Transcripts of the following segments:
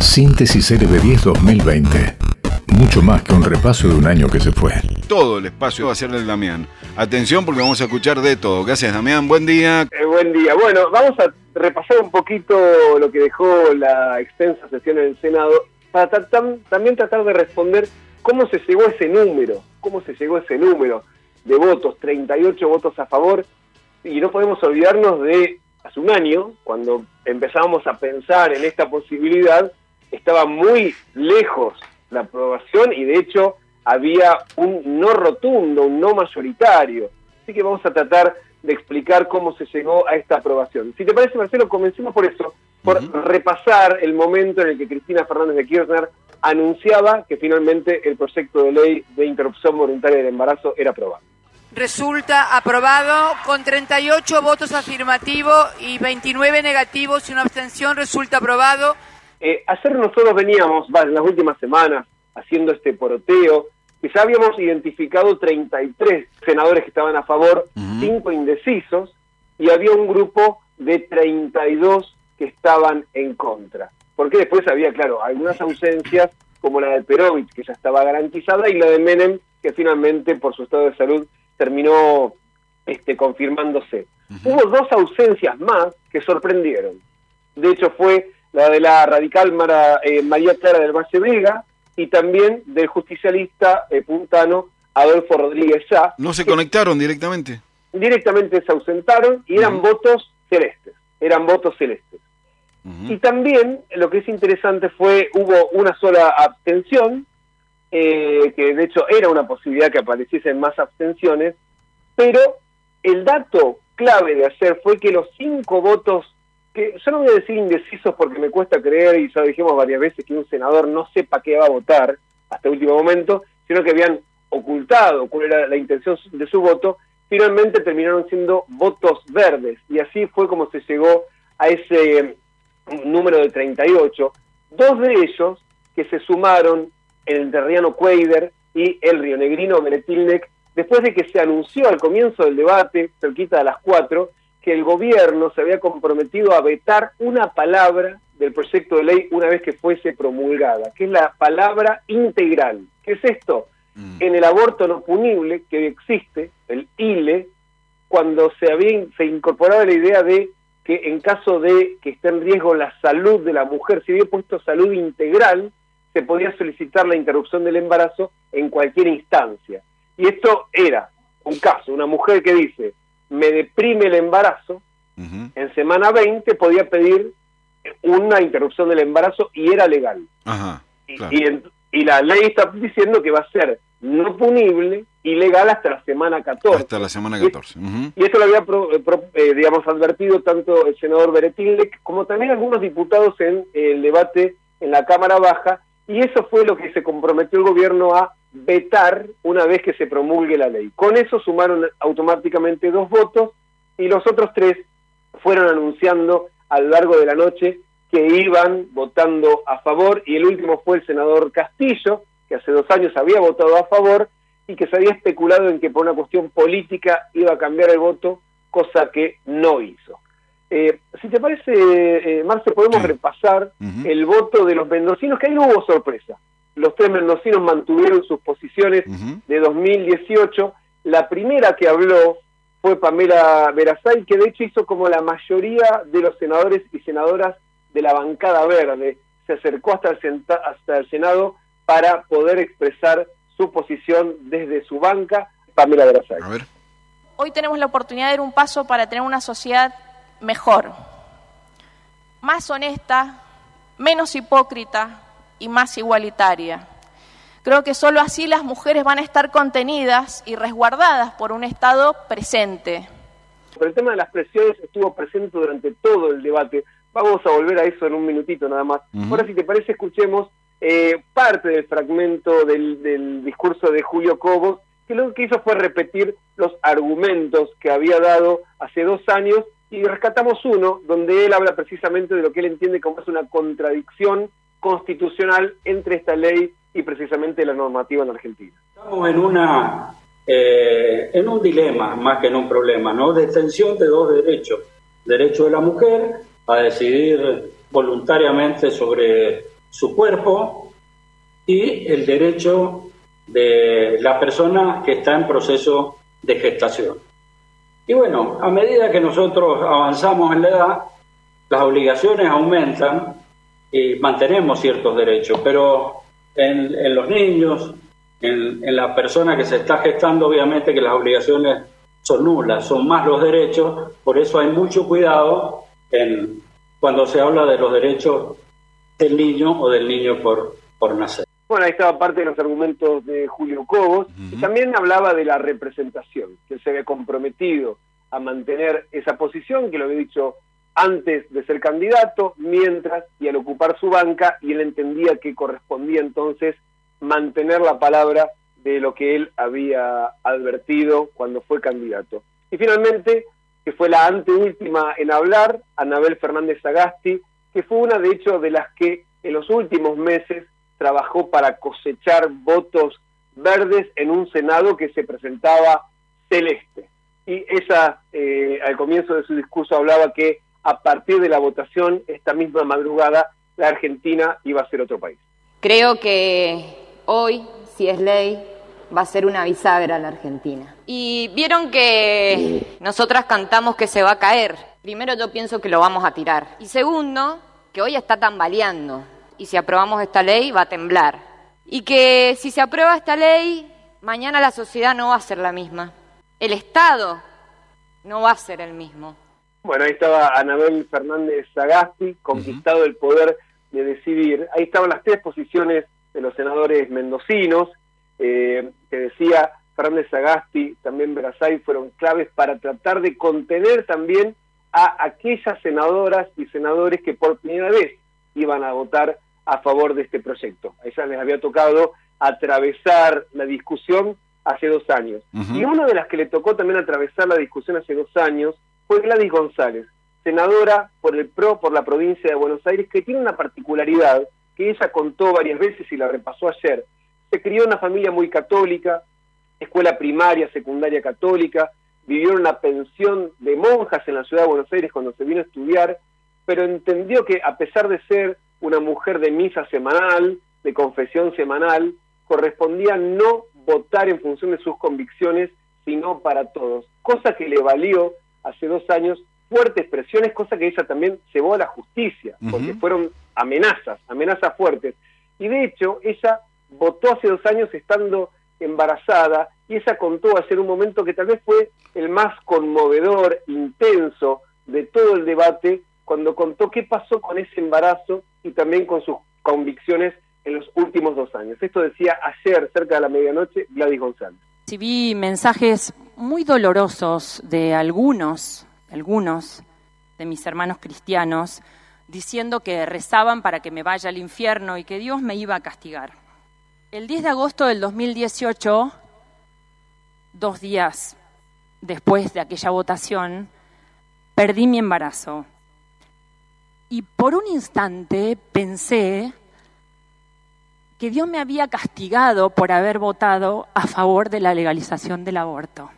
Síntesis LB10 2020. Mucho más que un repaso de un año que se fue. Todo el espacio va a ser del Damián. Atención porque vamos a escuchar de todo. Gracias, Damián. Buen día. Eh, buen día. Bueno, vamos a repasar un poquito lo que dejó la extensa sesión en el Senado para también tratar de responder cómo se llegó a ese número, cómo se llegó a ese número de votos, 38 votos a favor, y no podemos olvidarnos de hace un año, cuando empezábamos a pensar en esta posibilidad, estaba muy lejos la aprobación y de hecho había un no rotundo, un no mayoritario. Así que vamos a tratar de explicar cómo se llegó a esta aprobación. Si te parece, Marcelo, comencemos por eso, por repasar el momento en el que Cristina Fernández de Kirchner anunciaba que finalmente el proyecto de ley de interrupción voluntaria del embarazo era aprobado. Resulta aprobado con 38 votos afirmativos y 29 negativos y una abstención. Resulta aprobado. Eh, ayer nosotros veníamos, en las últimas semanas, haciendo este poroteo, que ya habíamos identificado 33 senadores que estaban a favor, 5 indecisos, y había un grupo de 32 que estaban en contra. Porque después había, claro, algunas ausencias, como la de Perovich, que ya estaba garantizada, y la de Menem, que finalmente, por su estado de salud, terminó este, confirmándose. Hubo dos ausencias más que sorprendieron. De hecho, fue la de la radical eh, María Clara del Valle Vega y también del justicialista eh, puntano Adolfo Rodríguez Sá. ¿No se conectaron directamente? Directamente se ausentaron y eran votos celestes, eran votos celestes. Y también lo que es interesante fue, hubo una sola abstención, eh, que de hecho era una posibilidad que apareciesen más abstenciones, pero el dato clave de hacer fue que los cinco votos, que yo no voy a decir indecisos porque me cuesta creer, y ya dijimos varias veces que un senador no sepa qué va a votar hasta el último momento, sino que habían ocultado cuál era la intención de su voto, finalmente terminaron siendo votos verdes, y así fue como se llegó a ese número de 38, dos de ellos que se sumaron el enterriano Cuader y el rionegrino Beretilnek, después de que se anunció al comienzo del debate, cerquita de las cuatro, que el gobierno se había comprometido a vetar una palabra del proyecto de ley una vez que fuese promulgada, que es la palabra integral. ¿Qué es esto? Mm. En el aborto no punible que existe, el ILE, cuando se había se incorporaba la idea de que en caso de que esté en riesgo la salud de la mujer, se había puesto salud integral, se podía solicitar la interrupción del embarazo en cualquier instancia. Y esto era un caso, una mujer que dice, me deprime el embarazo, en semana 20 podía pedir una interrupción del embarazo y era legal. y, la ley está diciendo que va a ser no punible y legal hasta la semana 14. Hasta la semana 14. Y, esto lo había, eh, eh, digamos, advertido tanto el senador Beretilnek como también algunos diputados en el debate en la Cámara Baja, y eso fue lo que se comprometió el gobierno a vetar una vez que se promulgue la ley. Con eso sumaron automáticamente dos votos y los otros tres fueron anunciando a lo largo de la noche que iban votando a favor y el último fue el senador Castillo, que hace dos años había votado a favor y que se había especulado en que por una cuestión política iba a cambiar el voto, cosa que no hizo. Eh, si te parece, eh, Marce, podemos repasar el voto de los mendocinos, que ahí no hubo sorpresa. Los tres mendocinos mantuvieron sus posiciones de 2018. La primera que habló fue Pamela Verazay, que de hecho hizo como la mayoría de los senadores y senadoras de la bancada verde. Se acercó hasta el, hasta el Senado para poder expresar su posición desde su banca. Pamela Verazay. Hoy tenemos la oportunidad de dar un paso para tener una sociedad mejor, más honesta, menos hipócrita y más igualitaria. Creo que solo así las mujeres van a estar contenidas y resguardadas por un Estado presente. el tema de las presiones estuvo presente durante todo el debate. Vamos a volver a eso en un minutito nada más. Ahora, si te parece, escuchemos eh, parte del fragmento del, del discurso de Julio Cobos, que lo que hizo fue repetir los argumentos que había dado hace dos años y rescatamos uno donde él habla precisamente de lo que él entiende como es una contradicción constitucional entre esta ley y precisamente la normativa en Argentina. Estamos en una eh, en un dilema más que en un problema, ¿no? De extensión de dos derechos: derecho de la mujer a decidir voluntariamente sobre su cuerpo y el derecho de la persona que está en proceso de gestación. Y bueno, a medida que nosotros avanzamos en la edad, las obligaciones aumentan y mantenemos ciertos derechos, pero en, los niños, en, la persona que se está gestando, obviamente que las obligaciones son nulas, son más los derechos, por eso hay mucho cuidado en, cuando se habla de los derechos del niño o del niño por nacer. Bueno, ahí estaba parte de los argumentos de Julio Cobos, y también hablaba de la representación, que él se había comprometido a mantener esa posición, que lo había dicho antes de ser candidato, mientras y al ocupar su banca, y él entendía que correspondía entonces mantener la palabra de lo que él había advertido cuando fue candidato. Y finalmente, que fue la anteúltima en hablar, Anabel Fernández Agasti, que fue una de hecho de las que en los últimos meses trabajó para cosechar votos verdes en un Senado que se presentaba celeste. Y esa, eh, al comienzo de su discurso, hablaba que a partir de la votación, esta misma madrugada, la Argentina iba a ser otro país. Creo que hoy, si es ley, va a ser una bisagra la Argentina. Y vieron que nosotras cantamos que se va a caer. Primero yo pienso que lo vamos a tirar. Y segundo, que hoy está tambaleando y si aprobamos esta ley va a temblar. Y que si se aprueba esta ley, mañana la sociedad no va a ser la misma. El Estado no va a ser el mismo. Bueno, ahí estaba Anabel Fernández Sagasti, conquistado el poder de decidir. Ahí estaban las tres posiciones de los senadores mendocinos, eh, que decía Fernández Sagasti, también Brasay, fueron claves para tratar de contener también a aquellas senadoras y senadores que por primera vez iban a votar a favor de este proyecto. A ellas les había tocado atravesar la discusión hace dos años. Y una de las que le tocó también atravesar la discusión hace dos años fue Gladys González, senadora por el PRO por la provincia de Buenos Aires, que tiene una particularidad que ella contó varias veces y la repasó ayer. Se crió en una familia muy católica, escuela primaria, secundaria católica, vivió en una pensión de monjas en la ciudad de Buenos Aires cuando se vino a estudiar, pero entendió que a pesar de ser una mujer de misa semanal, de confesión semanal, correspondía no votar en función de sus convicciones, sino para todos, cosa que le valió hace dos años fuertes presiones, cosa que ella también llevó a la justicia, porque fueron amenazas, amenazas fuertes. Y de hecho, ella votó hace dos años estando embarazada y ella contó hacer un momento que tal vez fue el más conmovedor, intenso de todo el debate, cuando contó qué pasó con ese embarazo y también con sus convicciones en los últimos dos años. Esto decía ayer, cerca de la medianoche, Gladys González. Recibí mensajes muy dolorosos de algunos, algunos de mis hermanos cristianos, diciendo que rezaban para que me vaya al infierno y que Dios me iba a castigar. El 10 de agosto del 2018, dos días después de aquella votación, perdí mi embarazo. Y por un instante pensé que Dios me había castigado por haber votado a favor de la legalización del aborto.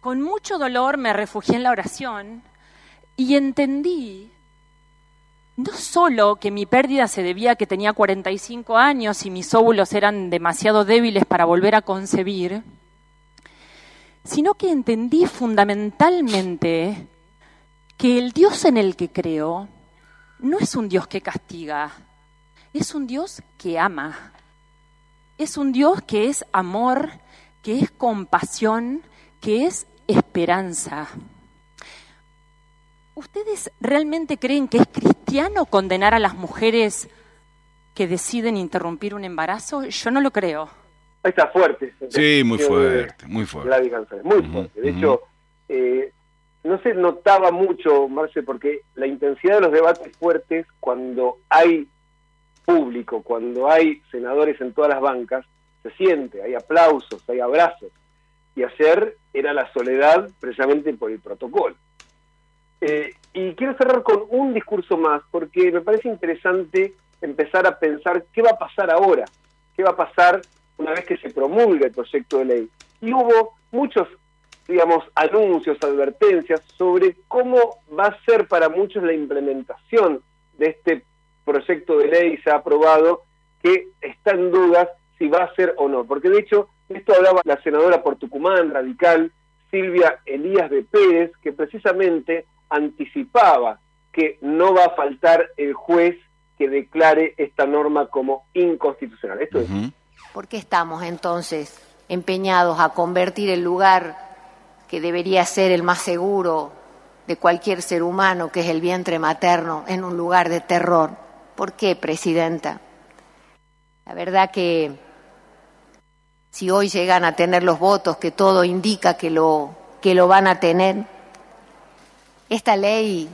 Con mucho dolor me refugié en la oración y entendí no solo que mi pérdida se debía a que tenía 45 años y mis óvulos eran demasiado débiles para volver a concebir, sino que entendí fundamentalmente que el Dios en el que creo no es un Dios que castiga, es un Dios que ama, es un Dios que es amor, que es compasión, que es esperanza. ¿Ustedes realmente creen que es cristiano condenar a las mujeres que deciden interrumpir un embarazo? Yo no lo creo. Ahí está fuerte. Sí, muy fuerte, muy fuerte. muy fuerte. De hecho, eh, no se notaba mucho, Marce, porque la intensidad de los debates fuertes, cuando hay público, cuando hay senadores en todas las bancas, se siente, hay aplausos, hay abrazos. Y ayer era la soledad precisamente por el protocolo. Eh, y quiero cerrar con un discurso más, porque me parece interesante empezar a pensar qué va a pasar ahora, qué va a pasar una vez que se promulgue el proyecto de ley. Y hubo muchos digamos, anuncios, advertencias sobre cómo va a ser para muchos la implementación de este proyecto de ley se ha aprobado que está en dudas si va a ser o no. Porque de hecho, esto hablaba la senadora por Tucumán, radical, Silvia Elías de Pérez, que precisamente anticipaba que no va a faltar el juez que declare esta norma como inconstitucional. Esto ¿Por qué estamos entonces empeñados a convertir el lugar que debería ser el más seguro de cualquier ser humano, que es el vientre materno, en un lugar de terror? ¿Por qué, Presidenta? La verdad que si hoy llegan a tener los votos, que todo indica que lo, que lo van a tener, esta ley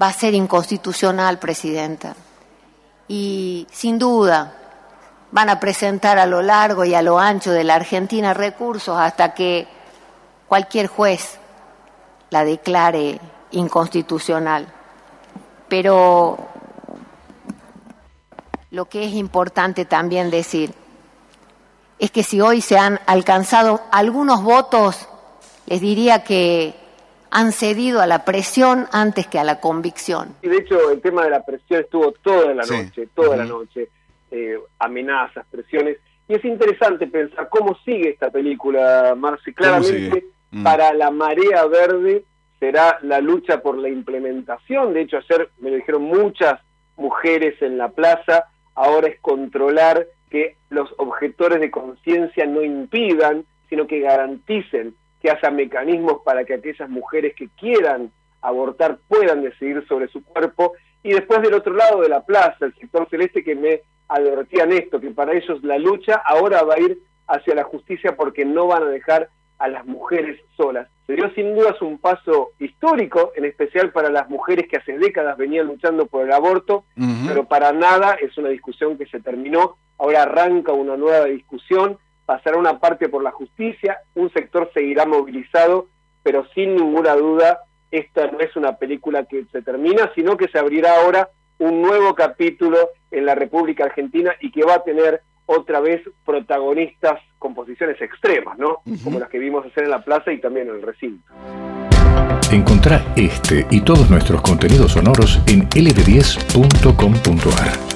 va a ser inconstitucional, Presidenta. Y sin duda van a presentar a lo largo y a lo ancho de la Argentina recursos hasta que cualquier juez la declare inconstitucional. Pero lo que es importante también decir es que si hoy se han alcanzado algunos votos, les diría que han cedido a la presión antes que a la convicción. Y de hecho el tema de la presión estuvo toda la noche, toda la noche, eh, amenazas, presiones. Y es interesante pensar cómo sigue esta película, Marci. Claramente, mm. para la marea verde será la lucha por la implementación. De hecho, ayer me lo dijeron muchas mujeres en la plaza ahora es controlar que los objetores de conciencia no impidan, sino que garanticen que haya mecanismos para que aquellas mujeres que quieran abortar puedan decidir sobre su cuerpo. Y después del otro lado de la plaza, el sector celeste que me advertían esto, que para ellos la lucha ahora va a ir hacia la justicia porque no van a dejar a las mujeres solas. Se dio sin dudas un paso histórico, en especial para las mujeres que hace décadas venían luchando por el aborto, pero para nada es una discusión que se terminó. Ahora arranca una nueva discusión, pasará una parte por la justicia, un sector seguirá movilizado, pero sin ninguna duda esta no es una película que se termina, sino que se abrirá ahora un nuevo capítulo en la República Argentina y que va a tener otra vez protagonistas con posiciones extremas, ¿no? Como las que vimos hacer en la plaza y también en el recinto. Encontrá este y todos nuestros contenidos sonoros en lb10.com.ar.